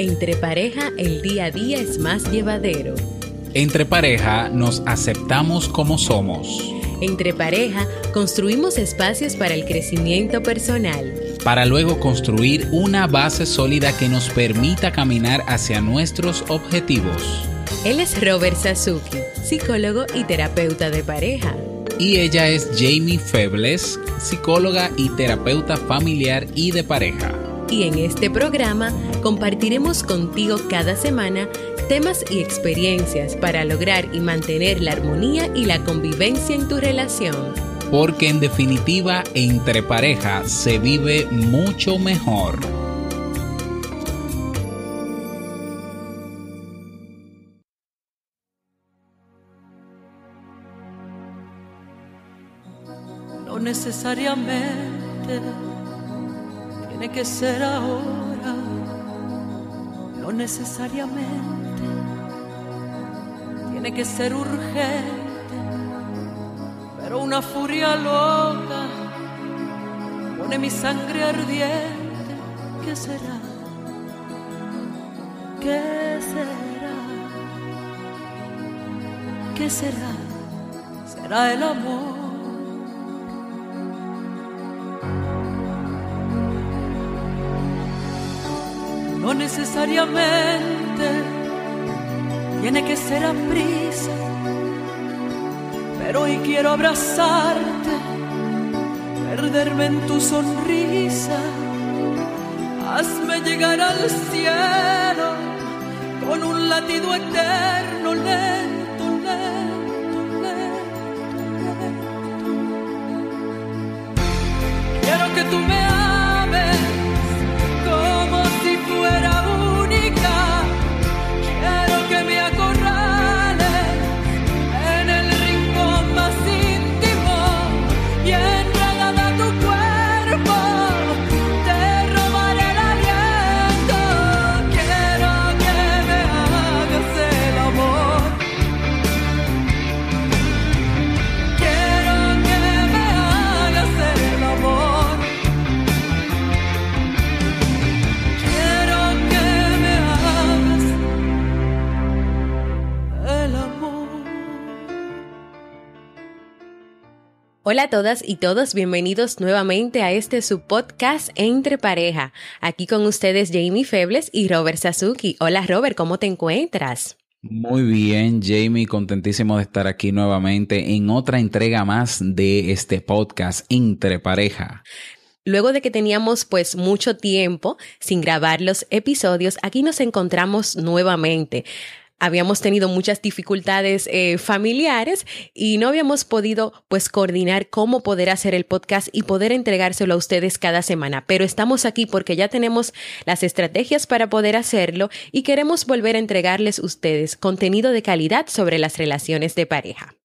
Entre pareja el día a día es más llevadero. Entre pareja nos aceptamos como somos. Entre pareja construimos espacios para el crecimiento personal. Para luego construir una base sólida que nos permita caminar hacia nuestros objetivos. Él es Robert Sasuki, psicólogo y terapeuta de pareja. Y ella es Jamie Febles, psicóloga y terapeuta familiar y de pareja y en este programa compartiremos contigo cada semana temas y experiencias para lograr y mantener la armonía y la convivencia en tu relación. Porque en definitiva, entre pareja se vive mucho mejor. No necesariamente tiene que ser ahora, no necesariamente tiene que ser urgente, pero una furia loca pone mi sangre ardiente. ¿Qué será? ¿Qué será? ¿Qué será? ¿Será el amor? Necesariamente. Tiene que ser a prisa, pero hoy quiero abrazarte, perderme en tu sonrisa, hazme llegar al cielo con un latido eterno, lento, Hola a todas y todos, bienvenidos nuevamente a este su podcast Entre Pareja. Aquí con ustedes Jamie Febles y Robert Sasuki. Hola Robert, ¿cómo te encuentras? Muy bien, Jamie, contentísimo de estar aquí nuevamente en otra entrega más de este podcast Entre Pareja. Luego de que teníamos pues mucho tiempo sin grabar los episodios, aquí nos encontramos nuevamente habíamos tenido muchas dificultades eh, familiares y no habíamos podido pues coordinar cómo poder hacer el podcast y poder entregárselo a ustedes cada semana. Pero estamos aquí porque ya tenemos las estrategias para poder hacerlo y queremos volver a entregarles a ustedes contenido de calidad sobre las relaciones de pareja.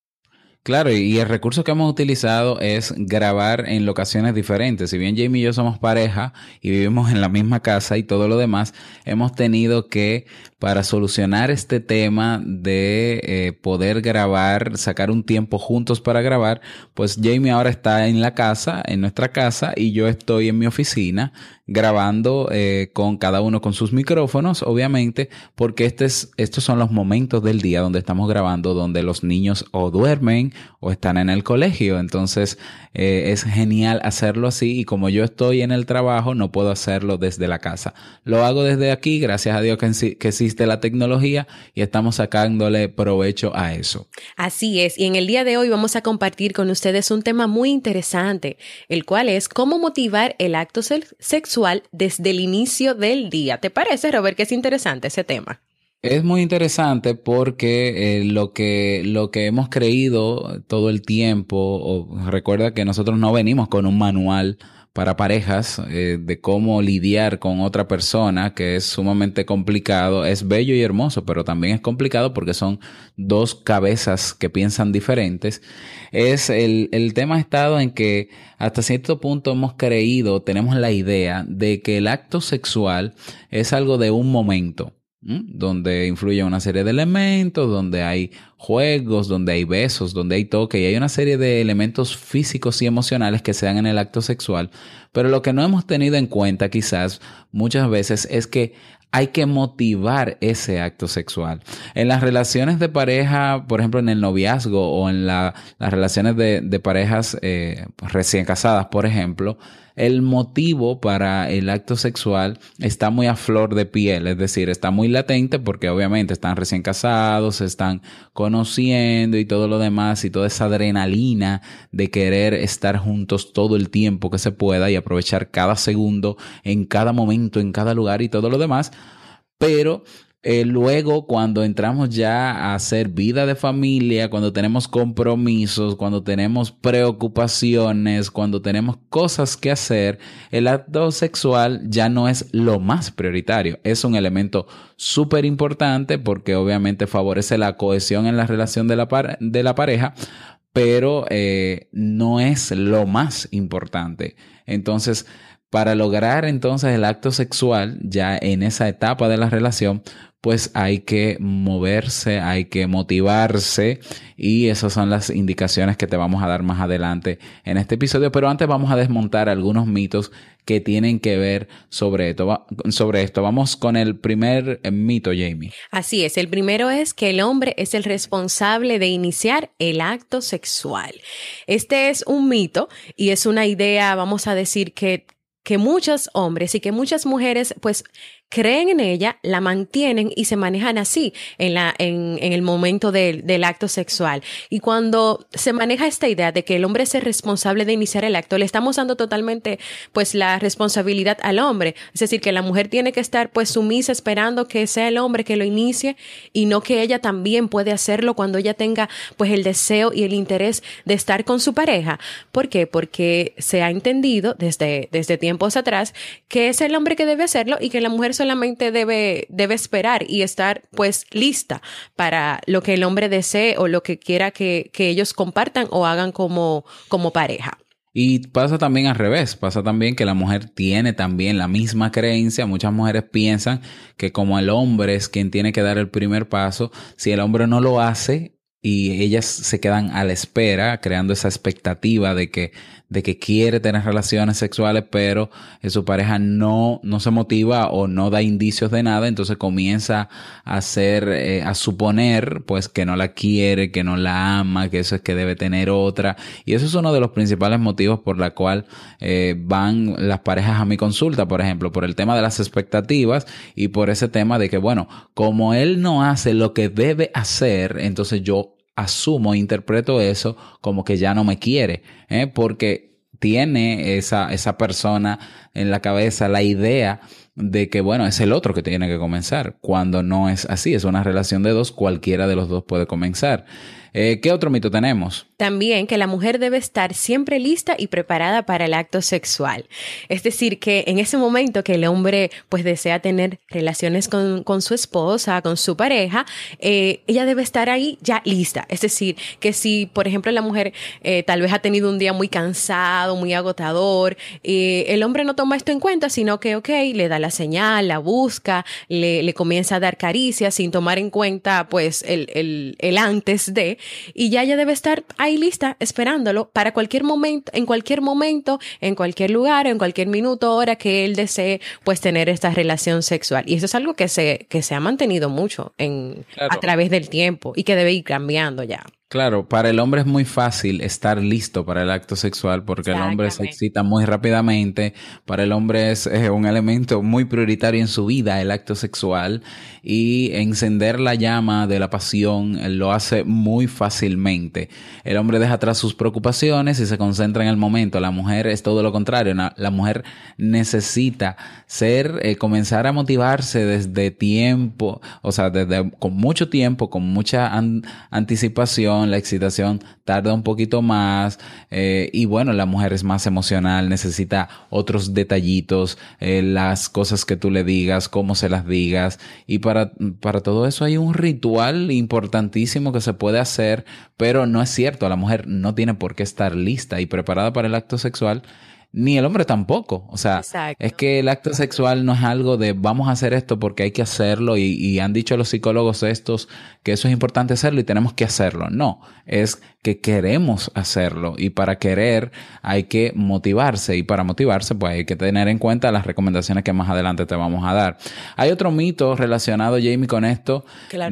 Claro, y el recurso que hemos utilizado es grabar en locaciones diferentes. Si bien Jamie y yo somos pareja y vivimos en la misma casa y todo lo demás, hemos tenido que, para solucionar este tema de eh, poder grabar, sacar un tiempo juntos para grabar, pues Jamie ahora está en la casa, en nuestra casa, y yo estoy en mi oficina grabando eh, con cada uno con sus micrófonos, obviamente, porque este es, estos son los momentos del día donde estamos grabando, donde los niños o duermen o están en el colegio. Entonces eh, es genial hacerlo así y como yo estoy en el trabajo, no puedo hacerlo desde la casa. Lo hago desde aquí, gracias a Dios que existe la tecnología y estamos sacándole provecho a eso. Así es, y en el día de hoy vamos a compartir con ustedes un tema muy interesante, el cual es cómo motivar el acto sexual desde el inicio del día. ¿Te parece, Robert, que es interesante ese tema? Es muy interesante porque eh, lo, que, lo que hemos creído todo el tiempo, o, recuerda que nosotros no venimos con un manual para parejas eh, de cómo lidiar con otra persona, que es sumamente complicado, es bello y hermoso, pero también es complicado porque son dos cabezas que piensan diferentes. Es el, el tema estado en que hasta cierto punto hemos creído, tenemos la idea de que el acto sexual es algo de un momento donde influye una serie de elementos, donde hay juegos, donde hay besos, donde hay toque y hay una serie de elementos físicos y emocionales que se dan en el acto sexual. Pero lo que no hemos tenido en cuenta quizás muchas veces es que hay que motivar ese acto sexual. En las relaciones de pareja, por ejemplo, en el noviazgo o en las relaciones de, parejas eh, recién casadas, por ejemplo, el motivo para el acto sexual está muy a flor de piel, es decir, está muy latente porque obviamente están recién casados, se están conociendo y todo lo demás y toda esa adrenalina de querer estar juntos todo el tiempo que se pueda y aprovechar cada segundo en cada momento, en cada lugar y todo lo demás. Pero eh, luego, cuando entramos ya a hacer vida de familia, cuando tenemos compromisos, cuando tenemos preocupaciones, cuando tenemos cosas que hacer, el acto sexual ya no es lo más prioritario. Es un elemento súper importante porque obviamente favorece la cohesión en la relación de la, de la pareja, pero eh, no es lo más importante. Entonces, para lograr entonces el acto sexual ya en esa etapa de la relación, pues hay que moverse, hay que motivarse y esas son las indicaciones que te vamos a dar más adelante en este episodio. Pero antes vamos a desmontar algunos mitos que tienen que ver sobre esto. Sobre esto. Vamos con el primer mito, Jamie. Así es, el primero es que el hombre es el responsable de iniciar el acto sexual. Este es un mito y es una idea, vamos a decir, que que muchos hombres y que muchas mujeres pues creen en ella, la mantienen y se manejan así en, la, en, en el momento del, del, acto sexual. Y cuando se maneja esta idea de que el hombre es el responsable de iniciar el acto, le estamos dando totalmente pues la responsabilidad al hombre. Es decir, que la mujer tiene que estar pues sumisa esperando que sea el hombre que lo inicie y no que ella también puede hacerlo cuando ella tenga pues el deseo y el interés de estar con su pareja. ¿Por qué? Porque se ha entendido desde, desde tiempos atrás que es el hombre que debe hacerlo y que la mujer solamente debe, debe esperar y estar pues lista para lo que el hombre desee o lo que quiera que, que ellos compartan o hagan como, como pareja. Y pasa también al revés, pasa también que la mujer tiene también la misma creencia. Muchas mujeres piensan que como el hombre es quien tiene que dar el primer paso, si el hombre no lo hace y ellas se quedan a la espera, creando esa expectativa de que de que quiere tener relaciones sexuales, pero su pareja no, no se motiva o no da indicios de nada, entonces comienza a hacer, eh, a suponer, pues, que no la quiere, que no la ama, que eso es que debe tener otra. Y eso es uno de los principales motivos por la cual eh, van las parejas a mi consulta, por ejemplo, por el tema de las expectativas y por ese tema de que, bueno, como él no hace lo que debe hacer, entonces yo asumo, interpreto eso como que ya no me quiere, ¿eh? porque tiene esa, esa persona en la cabeza la idea de que, bueno, es el otro que tiene que comenzar, cuando no es así, es una relación de dos, cualquiera de los dos puede comenzar. Eh, ¿Qué otro mito tenemos? También que la mujer debe estar siempre lista y preparada para el acto sexual. Es decir, que en ese momento que el hombre pues desea tener relaciones con, con su esposa, con su pareja, eh, ella debe estar ahí ya lista. Es decir, que si, por ejemplo, la mujer eh, tal vez ha tenido un día muy cansado, muy agotador, el hombre no toma esto en cuenta, sino que, ok, le da la señal, la busca, le, le comienza a dar caricias sin tomar en cuenta pues el, el, el antes de, y ya ella debe estar lista esperándolo para cualquier momento, en cualquier momento, en cualquier lugar, en cualquier minuto, hora que él desee pues tener esta relación sexual. Y eso es algo que se, que se ha mantenido mucho en, a través del tiempo y que debe ir cambiando ya. Claro, para el hombre es muy fácil estar listo para el acto sexual porque el hombre se excita muy rápidamente. Para el hombre es, un elemento muy prioritario en su vida el acto sexual y encender la llama de la pasión lo hace muy fácilmente. El hombre deja atrás sus preocupaciones y se concentra en el momento. La mujer es todo lo contrario. La mujer necesita ser, eh, comenzar a motivarse desde tiempo, o sea, desde con mucho tiempo, con mucha anticipación la excitación tarda un poquito más eh, y bueno, la mujer es más emocional, necesita otros detallitos, eh, las cosas que tú le digas, cómo se las digas y para, para todo eso hay un ritual importantísimo que se puede hacer, pero no es cierto, la mujer no tiene por qué estar lista y preparada para el acto sexual ni el hombre tampoco. O sea, es que el acto sexual no es algo de vamos a hacer esto porque hay que hacerlo y, y, han dicho los psicólogos estos que eso es importante hacerlo y tenemos que hacerlo. No, es que queremos hacerlo y para querer hay que motivarse y para motivarse pues hay que tener en cuenta las recomendaciones que más adelante te vamos a dar. Hay otro mito relacionado, Jamie, con esto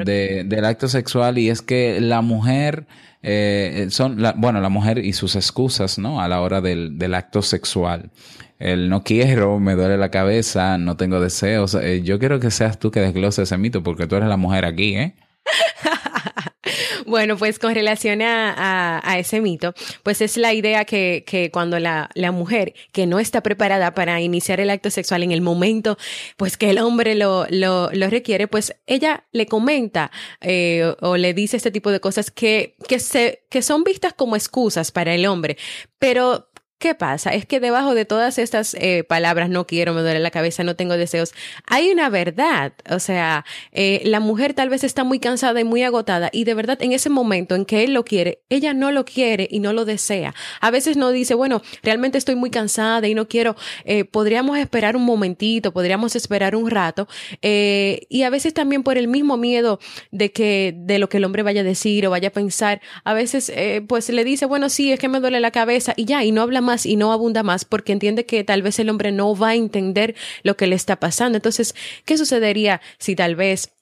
de, del acto sexual y es que la mujer eh, son, la, bueno, la mujer y sus excusas, ¿no? A la hora del, del acto sexual. El no quiero, me duele la cabeza, no tengo deseos. Eh, yo quiero que seas tú que desgloses ese mito porque tú eres la mujer aquí, ¿eh? Bueno, pues con relación a, ese mito, pues es la idea que, que cuando la, la, mujer que no está preparada para iniciar el acto sexual en el momento, pues que el hombre lo, lo, lo requiere, pues ella le comenta eh, o le dice este tipo de cosas que, que, se, que son vistas como excusas para el hombre, pero ¿Qué pasa? Es que debajo de todas estas eh, palabras, no quiero, me duele la cabeza, no tengo deseos, hay una verdad. O sea, eh, la mujer tal vez está muy cansada y muy agotada y de verdad en ese momento en que él lo quiere, ella no lo quiere y no lo desea. A veces no dice, bueno, realmente estoy muy cansada y no quiero, eh, podríamos esperar un momentito, podríamos esperar un rato. y a veces también por el mismo miedo de que, de lo que el hombre vaya a decir o vaya a pensar, a veces pues le dice, bueno, sí, es que me duele la cabeza y ya, y no habla más y no abunda más porque entiende que tal vez el hombre no va a entender lo que le está pasando. Entonces, ¿qué sucedería si tal vez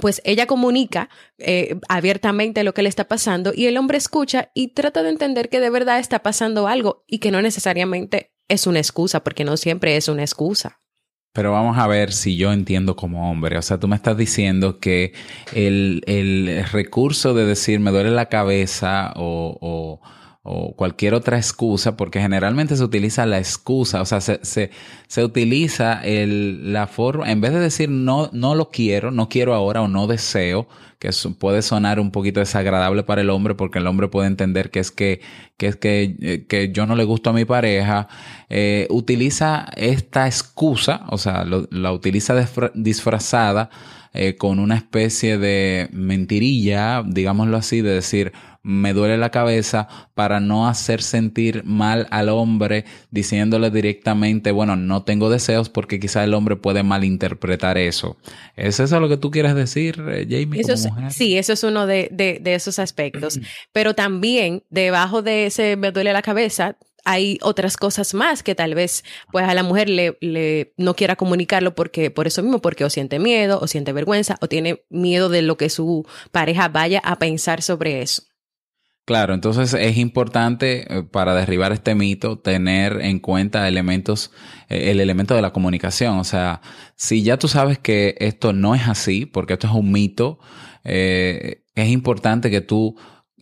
pues ella comunica eh, abiertamente lo que le está pasando y el hombre escucha y trata de entender que de verdad está pasando algo y que no necesariamente es una excusa, porque no siempre es una excusa. Pero vamos a ver si yo entiendo como hombre. O sea, tú me estás diciendo que el, el recurso de decir me duele la cabeza o, o o cualquier otra excusa, porque generalmente se utiliza la excusa, o sea, se, se, se utiliza el, la forma, en vez de decir no, no lo quiero, no quiero ahora o no deseo, que puede sonar un poquito desagradable para el hombre, porque el hombre puede entender que es que, que es que, eh, que yo no le gusto a mi pareja, eh, utiliza esta excusa, o sea, la utiliza disfrazada eh, con una especie de mentirilla, digámoslo así, de decir, me duele la cabeza para no hacer sentir mal al hombre diciéndole directamente, bueno, no tengo deseos porque quizá el hombre puede malinterpretar eso. ¿Es eso lo que tú quieres decir, eh, Jamie? sí, eso es uno de, de, esos aspectos. Pero también debajo de ese me duele la cabeza, hay otras cosas más que tal vez pues a la mujer le, le, no quiera comunicarlo porque por eso mismo porque o siente miedo o siente vergüenza o tiene miedo de lo que su pareja vaya a pensar sobre eso. Claro, entonces es importante eh, para derribar este mito tener en cuenta elementos, eh, el elemento de la comunicación. O sea, si ya tú sabes que esto no es así, porque esto es un mito, eh, es importante que tú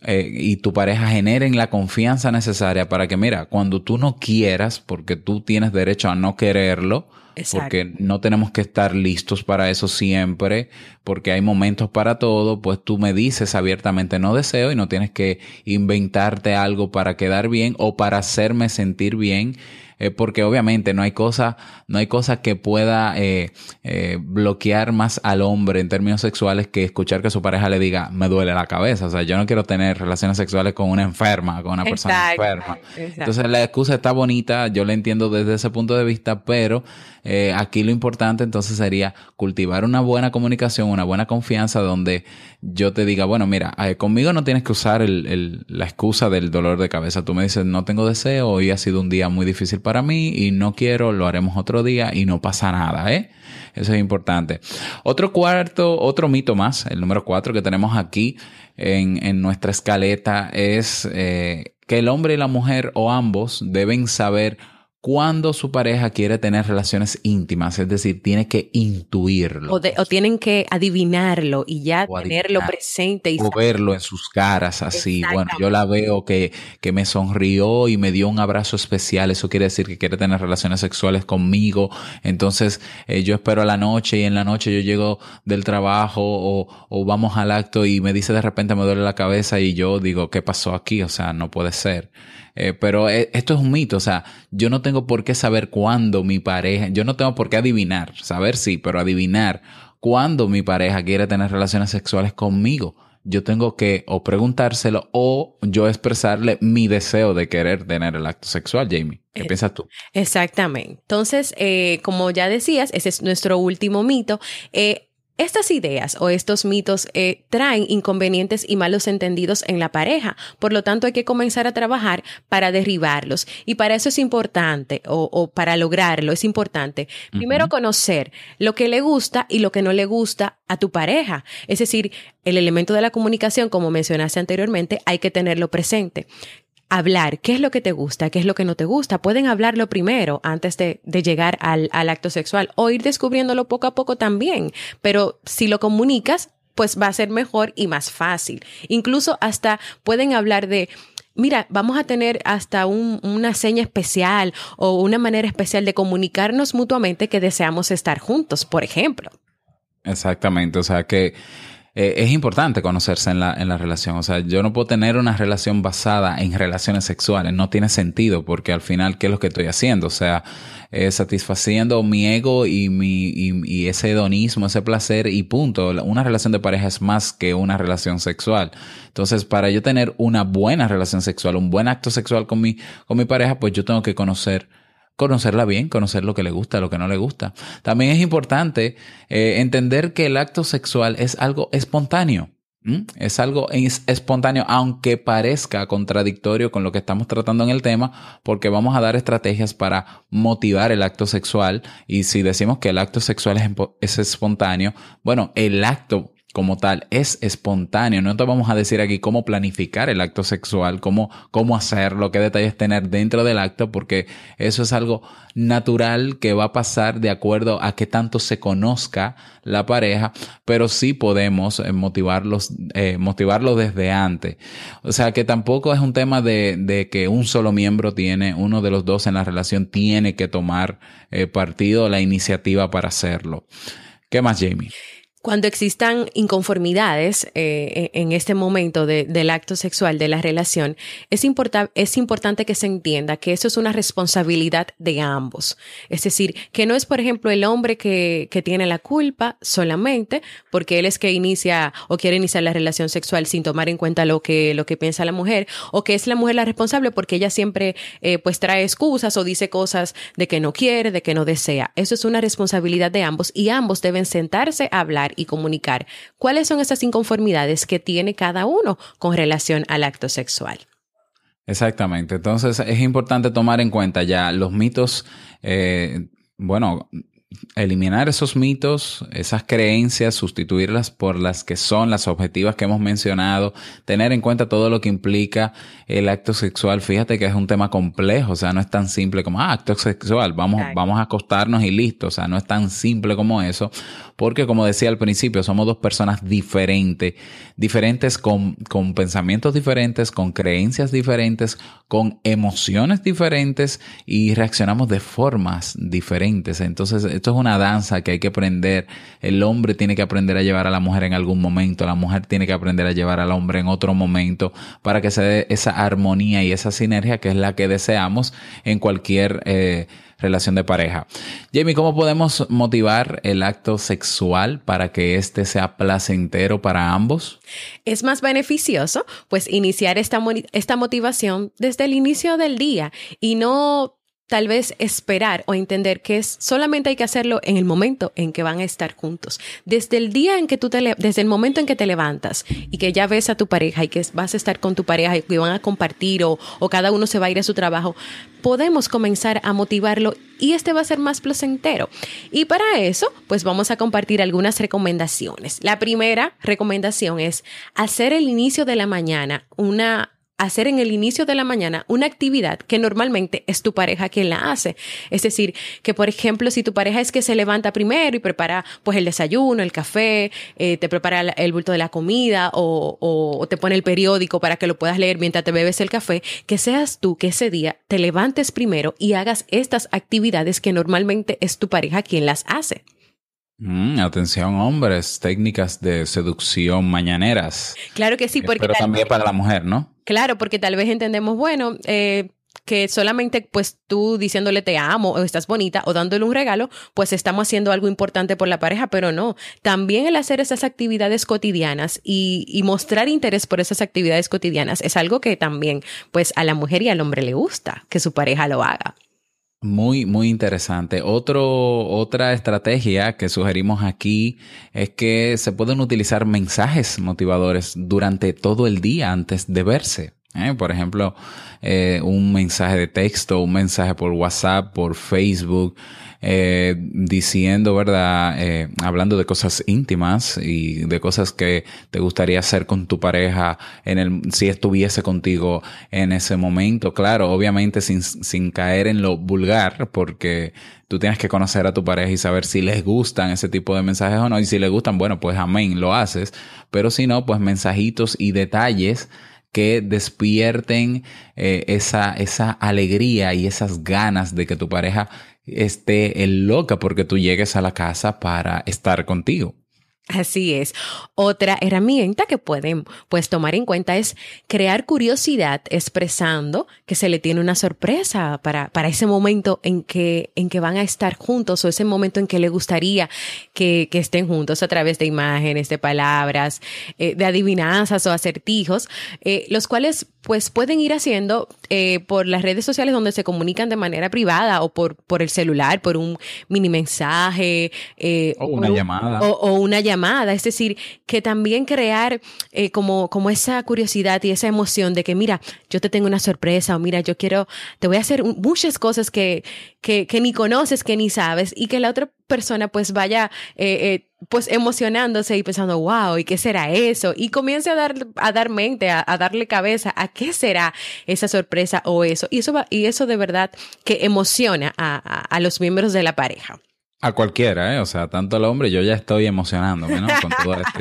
y tu pareja generen la confianza necesaria para que, mira, cuando tú no quieras, porque tú tienes derecho a no quererlo, porque no tenemos que estar listos para eso siempre, porque hay momentos para todo, pues tú me dices abiertamente no deseo y no tienes que inventarte algo para quedar bien o para hacerme sentir bien eh, porque obviamente no hay cosa, no hay cosa que pueda eh, eh, bloquear más al hombre en términos sexuales que escuchar que su pareja le diga me duele la cabeza. O sea, yo no quiero tener relaciones sexuales con una enferma, con una persona enferma. Entonces la excusa está bonita, yo la entiendo desde ese punto de vista, pero eh, aquí lo importante entonces sería cultivar una buena comunicación, una buena confianza donde yo te diga, bueno, mira, eh, conmigo no tienes que usar el, el, la excusa del dolor de cabeza. Tú me dices, no tengo deseo, hoy ha sido un día muy difícil para mí y no quiero, lo haremos otro día y no pasa nada, ¿eh? Eso es importante. Otro cuarto, otro mito más, el número cuatro que tenemos aquí en, en nuestra escaleta es eh, que el hombre y la mujer o ambos deben saber cuando su pareja quiere tener relaciones íntimas, es decir, tiene que intuirlo. O, tienen que adivinarlo y ya tenerlo presente. Y o verlo en sus caras así. Bueno, yo la veo que, que me sonrió y me dio un abrazo especial. Eso quiere decir que quiere tener relaciones sexuales conmigo. Entonces, eh, yo espero a la noche y en la noche yo llego del trabajo o, o vamos al acto y me dice de repente me duele la cabeza y yo digo, ¿qué pasó aquí? O sea, no puede ser. Eh, pero eh, esto es un mito, o sea, yo no tengo por qué saber cuándo mi pareja, yo no tengo por qué adivinar, saber sí, pero adivinar cuándo mi pareja quiere tener relaciones sexuales conmigo. yo tengo que o preguntárselo o yo expresarle mi deseo de querer tener el acto sexual, Jamie. ¿Qué piensas tú? Exactamente. Entonces, eh, como ya decías, ese es nuestro último mito. Eh, estas ideas o estos mitos eh, traen inconvenientes y malos entendidos en la pareja, por lo tanto hay que comenzar a trabajar para derribarlos. Y para eso es importante o, para lograrlo es importante primero conocer lo que le gusta y lo que no le gusta a tu pareja, es decir, el elemento de la comunicación, como mencionaste anteriormente, hay que tenerlo presente hablar qué es lo que te gusta, qué es lo que no te gusta. Pueden hablarlo primero antes de, llegar al, acto sexual o ir descubriéndolo poco a poco también. Pero si lo comunicas, pues va a ser mejor y más fácil. Incluso hasta pueden hablar de, mira, vamos a tener hasta una seña especial o una manera especial de comunicarnos mutuamente que deseamos estar juntos, por ejemplo. Exactamente, o sea que eh, es importante conocerse en la, en la relación. O sea, yo no puedo tener una relación basada en relaciones sexuales. No tiene sentido porque al final, ¿qué es lo que estoy haciendo? O sea, eh, satisfaciendo mi ego y, mi, y, ese hedonismo, ese placer y punto. Una relación de pareja es más que una relación sexual. Entonces, para yo tener una buena relación sexual, un buen acto sexual con mi, con mi pareja, pues yo tengo que conocer conocerla bien, conocer lo que le gusta, lo que no le gusta. También es importante eh, entender que el acto sexual es algo espontáneo. Es algo espontáneo, aunque parezca contradictorio con lo que estamos tratando en el tema, porque vamos a dar estrategias para motivar el acto sexual. Y si decimos que el acto sexual es, es espontáneo, bueno, el acto como tal es espontáneo. No te vamos a decir aquí cómo planificar el acto sexual, cómo, cómo hacerlo, qué detalles tener dentro del acto, porque eso es algo natural que va a pasar de acuerdo a qué tanto se conozca la pareja, pero sí podemos eh, motivarlos, eh, motivarlo desde antes. O sea que tampoco es un tema de, de, que un solo miembro tiene, uno de los dos en la relación tiene que tomar eh, partido, la iniciativa para hacerlo. ¿Qué más, Jamie? Cuando existan inconformidades eh, e, en este momento del acto sexual, de la relación, es, es importante que se entienda que eso es una responsabilidad de ambos. Es decir, que no es, por ejemplo, el hombre que, que tiene la culpa solamente porque él es que inicia o quiere iniciar la relación sexual sin tomar en cuenta lo que, lo que piensa la mujer, o que es la mujer la responsable porque ella siempre eh, pues trae excusas o dice cosas de que no quiere, de que no desea. Eso es una responsabilidad de ambos y ambos deben sentarse a hablar y comunicar cuáles son esas inconformidades que tiene cada uno con relación al acto sexual. Exactamente. Entonces es importante tomar en cuenta ya los mitos, eh, bueno, eliminar esos mitos, esas creencias, sustituirlas por las que son las objetivas que hemos mencionado, tener en cuenta todo lo que implica el acto sexual. Fíjate que es un tema complejo, o sea, no es tan simple como, ah, acto sexual, vamos, vamos a acostarnos y listo, o sea, no es tan simple como eso, porque como decía al principio, somos dos personas diferentes, diferentes con, con pensamientos diferentes, con creencias diferentes, con emociones diferentes y reaccionamos de formas diferentes. Entonces, esto es una danza que hay que aprender. El hombre tiene que aprender a llevar a la mujer en algún momento, la mujer tiene que aprender a llevar al hombre en otro momento para que se dé esa armonía y esa sinergia que es la que deseamos en cualquier eh, relación de pareja. Jamie, ¿cómo podemos motivar el acto sexual para que éste sea placentero para ambos? Es más beneficioso, pues, iniciar esta, esta motivación desde el inicio del día y no tal vez esperar o entender que es solamente hay que hacerlo en el momento en que van a estar juntos. Desde el día en que tú te desde el momento en que te levantas y que ya ves a tu pareja y que vas a estar con tu pareja y que van a compartir o, o cada uno se va a ir a su trabajo, podemos comenzar a motivarlo y este va a ser más placentero. Y para eso, pues vamos a compartir algunas recomendaciones. La primera recomendación es hacer el inicio de la mañana una hacer en el inicio de la mañana una actividad que normalmente es tu pareja quien la hace. Es decir, que por ejemplo, si tu pareja es que se levanta primero y prepara pues el desayuno, el café, eh, te prepara el bulto de la comida o, o, te pone el periódico para que lo puedas leer mientras te bebes el café, que seas tú que ese día te levantes primero y hagas estas actividades que normalmente es tu pareja quien las hace. Mm, atención, hombres, técnicas de seducción mañaneras. Claro que sí, porque. Pero también para la mujer, ¿no? Claro, porque tal vez entendemos, bueno, eh, que solamente pues tú diciéndole te amo o estás bonita o dándole un regalo, pues estamos haciendo algo importante por la pareja, pero no. También el hacer esas actividades cotidianas y, y mostrar interés por esas actividades cotidianas es algo que también pues a la mujer y al hombre le gusta que su pareja lo haga. Muy, muy interesante. Otro, otra estrategia que sugerimos aquí es que se pueden utilizar mensajes motivadores durante todo el día antes de verse. ¿Eh? Por ejemplo, eh, un mensaje de texto, un mensaje por WhatsApp, por Facebook, eh, diciendo, ¿verdad? Hablando de cosas íntimas y de cosas que te gustaría hacer con tu pareja en el, si estuviese contigo en ese momento. Claro, obviamente sin, sin caer en lo vulgar, porque tú tienes que conocer a tu pareja y saber si les gustan ese tipo de mensajes o no. Y si les gustan, bueno, pues amén, lo haces. Pero si no, pues mensajitos y detalles que despierten eh, esa, esa alegría y esas ganas de que tu pareja esté loca porque tú llegues a la casa para estar contigo. Así es. Otra herramienta que pueden pues tomar en cuenta es crear curiosidad expresando que se le tiene una sorpresa para, para ese momento en que, en que van a estar juntos o ese momento en que le gustaría que, que estén juntos a través de imágenes, de palabras, eh, de adivinanzas o acertijos, eh, los cuales pues pueden ir haciendo eh, por las redes sociales donde se comunican de manera privada o por, por el celular, por un mini mensaje. o una llamada. o una llamada es decir, que también crear eh, como, como esa curiosidad y esa emoción de que, mira, yo te tengo una sorpresa o mira, yo quiero, te voy a hacer muchas cosas que, que, que ni conoces, que ni sabes y que la otra persona pues vaya eh, eh, pues emocionándose y pensando, wow, ¿y qué será eso? Y comience a dar, a dar mente, a, darle cabeza a qué será esa sorpresa o eso. Y eso, va, y eso de verdad que emociona a, a los miembros de la pareja. A cualquiera, ¿eh? O sea, tanto al hombre, yo ya estoy emocionándome, ¿no? Con todo esto.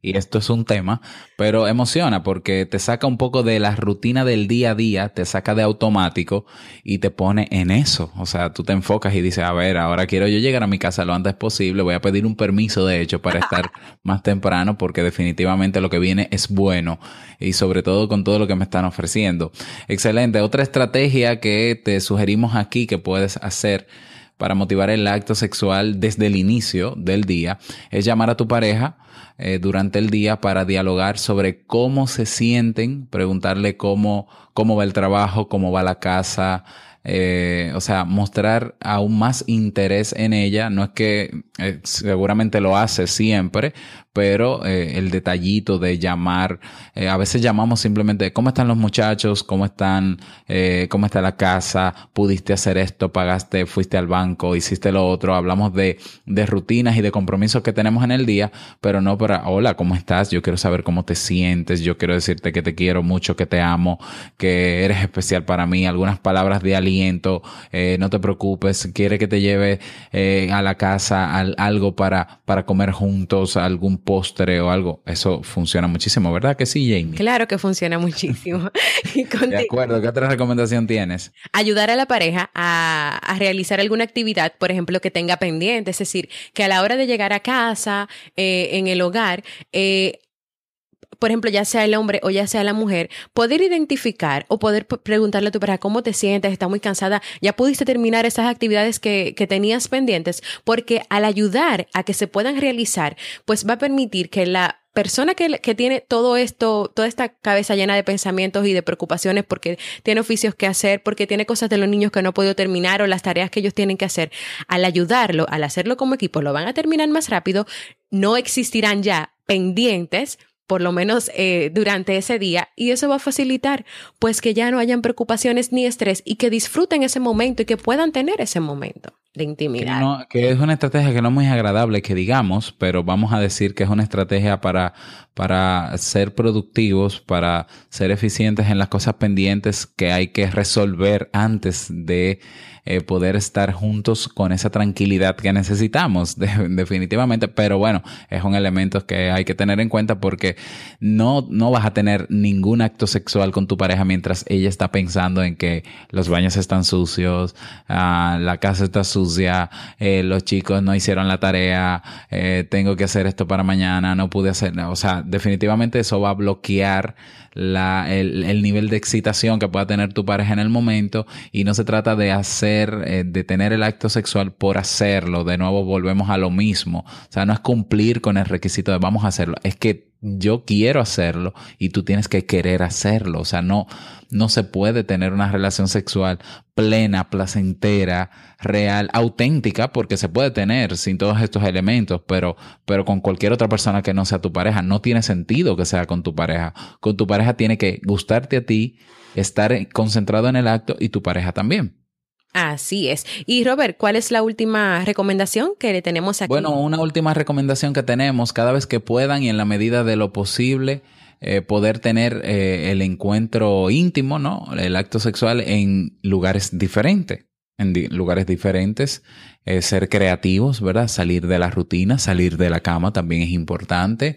Y, esto es un tema, pero emociona porque te saca un poco de la rutina del día a día, te saca de automático y te pone en eso. O sea, tú te enfocas y dices, a ver, ahora quiero yo llegar a mi casa lo antes posible, voy a pedir un permiso, de hecho, para estar más temprano porque definitivamente lo que viene es bueno y sobre todo con todo lo que me están ofreciendo. Excelente. Otra estrategia que te sugerimos aquí que puedes hacer para motivar el acto sexual desde el inicio del día es llamar a tu pareja eh, durante el día para dialogar sobre cómo se sienten, preguntarle cómo, cómo va el trabajo, cómo va la casa, eh, o sea, mostrar aún más interés en ella. No es que eh, seguramente lo hace siempre, pero eh, el detallito de llamar, eh, a veces llamamos simplemente, ¿cómo están los muchachos? ¿Cómo están? Eh, ¿Cómo está la casa? ¿Pudiste hacer esto? ¿Pagaste? ¿Fuiste al banco? ¿Hiciste lo otro? Hablamos de, de rutinas y de compromisos que tenemos en el día, pero no para, hola, ¿cómo estás? Yo quiero saber cómo te sientes, yo quiero decirte que te quiero mucho, que te amo, que eres especial para mí, algunas palabras de aliento, no te preocupes, quiere que te lleve a la casa algo para, para comer juntos, algún postre o algo, eso funciona muchísimo, ¿verdad que sí, Jamie? Claro que funciona muchísimo. de acuerdo, ¿qué otra recomendación tienes? Ayudar a la pareja a, realizar alguna actividad, por ejemplo, que tenga pendiente, es decir, que a la hora de llegar a casa, eh, en el hogar, eh, por ejemplo, ya sea el hombre o ya sea la mujer, poder identificar o poder preguntarle a tu pareja cómo te sientes, estás muy cansada, ya pudiste terminar esas actividades que, que tenías pendientes, porque al ayudar a que se puedan realizar, pues va a permitir que la persona que, que, tiene todo esto, toda esta cabeza llena de pensamientos y de preocupaciones porque tiene oficios que hacer, porque tiene cosas de los niños que no ha podido terminar o las tareas que ellos tienen que hacer, al ayudarlo, al hacerlo como equipo, lo van a terminar más rápido, no existirán ya pendientes por lo menos eh, durante ese día, y eso va a facilitar pues que ya no hayan preocupaciones ni estrés y que disfruten ese momento y que puedan tener ese momento de intimidad. Que, es una estrategia que no es muy agradable que digamos, pero vamos a decir que es una estrategia para, para ser productivos, para ser eficientes en las cosas pendientes que hay que resolver antes de eh, poder estar juntos con esa tranquilidad que necesitamos, definitivamente. Pero bueno, es un elemento que hay que tener en cuenta porque no, no vas a tener ningún acto sexual con tu pareja mientras ella está pensando en que los baños están sucios, ah, la casa está sucia, eh, los chicos no hicieron la tarea, eh, tengo que hacer esto para mañana, no pude hacer, o sea, definitivamente eso va a bloquear la, el, nivel de excitación que pueda tener tu pareja en el momento y no se trata de hacer, eh, de tener el acto sexual por hacerlo. De nuevo volvemos a lo mismo. O sea, no es cumplir con el requisito de vamos a hacerlo, es que yo quiero hacerlo y tú tienes que querer hacerlo. O sea, no, no se puede tener una relación sexual plena, placentera, real, auténtica, porque se puede tener sin todos estos elementos, pero, pero con cualquier otra persona que no sea tu pareja. No tiene sentido que sea con tu pareja. Con tu pareja tiene que gustarte a ti, estar concentrado en el acto y tu pareja también. Así es. Y Robert, ¿cuál es la última recomendación que le tenemos aquí? Bueno, una última recomendación que tenemos, cada vez que puedan y en la medida de lo posible, eh, poder tener eh, el encuentro íntimo, ¿no? El acto sexual en lugares diferentes, en lugares diferentes, eh, ser creativos, ¿verdad? Salir de la rutina, salir de la cama también es importante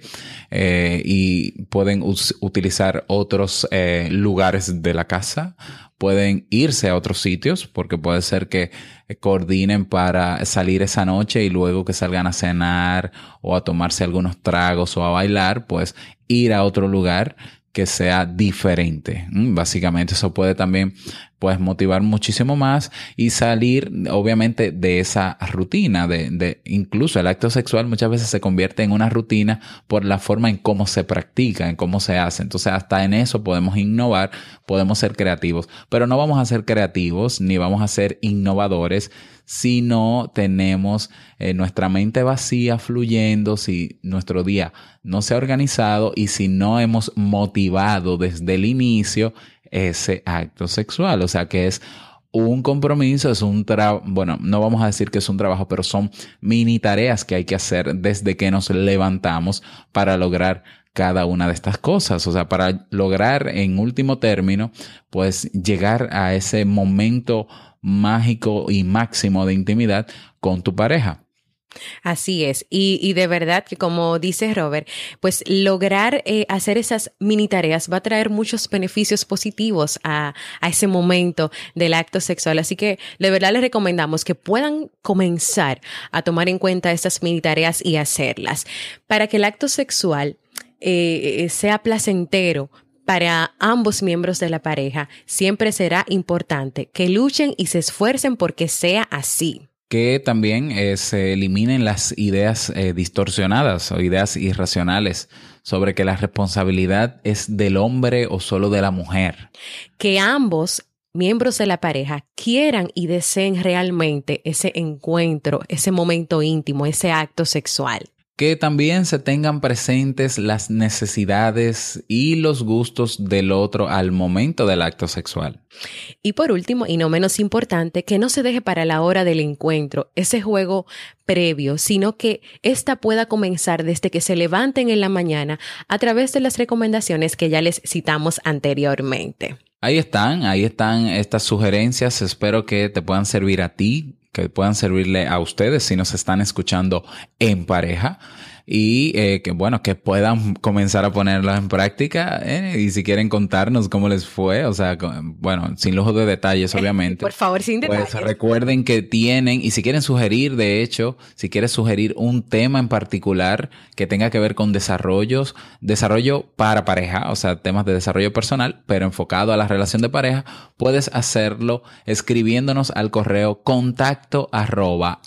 y pueden utilizar otros lugares de la casa pueden irse a otros sitios porque puede ser que coordinen para salir esa noche y luego que salgan a cenar o a tomarse algunos tragos o a bailar, pues ir a otro lugar que sea diferente. Mm, básicamente eso puede también pues motivar muchísimo más y salir obviamente de esa rutina de, de, incluso el acto sexual muchas veces se convierte en una rutina por la forma en cómo se practica, en cómo se hace. Entonces hasta en eso podemos innovar, podemos ser creativos, pero no vamos a ser creativos ni vamos a ser innovadores si no tenemos eh, nuestra mente vacía fluyendo, si nuestro día no se ha organizado y si no hemos motivado desde el inicio ese acto sexual. O sea que es un compromiso, es un trabajo, bueno, no vamos a decir que es un trabajo, pero son mini tareas que hay que hacer desde que nos levantamos para lograr cada una de estas cosas. O sea, para lograr en último término, pues llegar a ese momento mágico y máximo de intimidad con tu pareja. Así es, y, de verdad que como dice Robert, pues lograr eh, hacer esas mini tareas va a traer muchos beneficios positivos a, a, ese momento del acto sexual. Así que de verdad les recomendamos que puedan comenzar a tomar en cuenta estas mini tareas y hacerlas para que el acto sexual eh, sea placentero, para ambos miembros de la pareja, siempre será importante que luchen y se esfuercen porque sea así. Que también eh, se eliminen las ideas eh, distorsionadas o ideas irracionales sobre que la responsabilidad es del hombre o solo de la mujer. Que ambos miembros de la pareja quieran y deseen realmente ese encuentro, ese momento íntimo, ese acto sexual que también se tengan presentes las necesidades y los gustos del otro al momento del acto sexual. Y por último, y no menos importante, que no se deje para la hora del encuentro ese juego previo, sino que ésta pueda comenzar desde que se levanten en la mañana a través de las recomendaciones que ya les citamos anteriormente. Ahí están, ahí están estas sugerencias. Espero que te puedan servir a ti que puedan servirle a ustedes si nos están escuchando en pareja y eh, que bueno, que puedan comenzar a ponerlas en práctica eh, y si quieren contarnos cómo les fue, o sea, bueno, sin lujo de detalles obviamente. Por favor, sin pues detalles. Pues recuerden que tienen y si quieren sugerir, de hecho, si quieres sugerir un tema en particular que tenga que ver con desarrollos, desarrollo para pareja, o sea, temas de desarrollo personal, pero enfocado a la relación de pareja, puedes hacerlo escribiéndonos al correo contacto arroba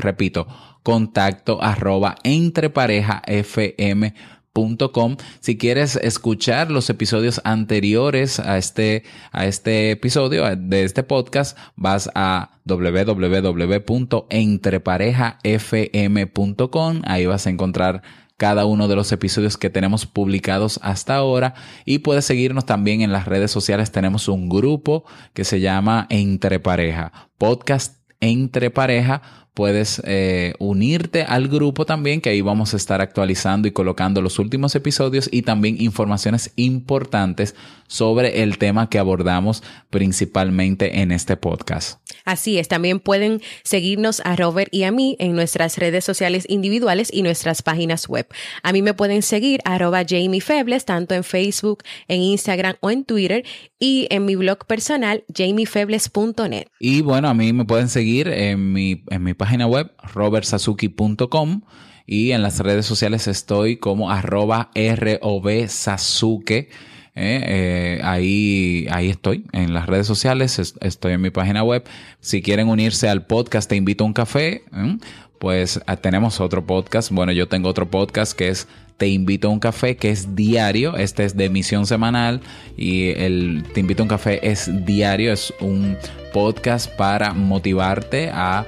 Repito, contacto arroba entreparejafm.com. Si quieres escuchar los episodios anteriores a este, a este episodio de este podcast, vas a www.entreparejafm.com. Ahí vas a encontrar cada uno de los episodios que tenemos publicados hasta ahora y puedes seguirnos también en las redes sociales. Tenemos un grupo que se llama Entre Pareja, podcast entre pareja, puedes eh, unirte al grupo también, que ahí vamos a estar actualizando y colocando los últimos episodios y también informaciones importantes sobre el tema que abordamos principalmente en este podcast. Así es, también pueden seguirnos a Robert y a mí en nuestras redes sociales individuales y nuestras páginas web. A mí me pueden seguir arroba Jamie Febles, tanto en Facebook, en Instagram o en Twitter y en mi blog personal jamiefebles.net. Y bueno, a mí me pueden seguir en mi, en mi página web robertsazuki.com Y en las redes sociales estoy como arroba robsasuke. Eh, eh, ahí, ahí estoy en las redes sociales, estoy en mi página web. Si quieren unirse al podcast, te invito a un café. Pues ah, tenemos otro podcast. Bueno, yo tengo otro podcast que es Te invito a un café, que es diario. Este es de emisión semanal y el Te invito a un café es diario. Es un podcast para motivarte a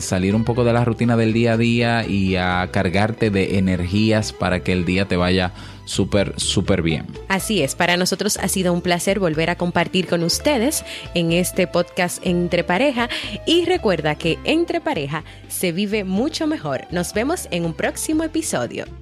salir un poco de la rutina del día a día y a cargarte de energías para que el día te vaya súper, súper bien. Así es, para nosotros ha sido un placer volver a compartir con ustedes en este podcast Entre Pareja y recuerda que entre pareja se vive mucho mejor. Nos vemos en un próximo episodio.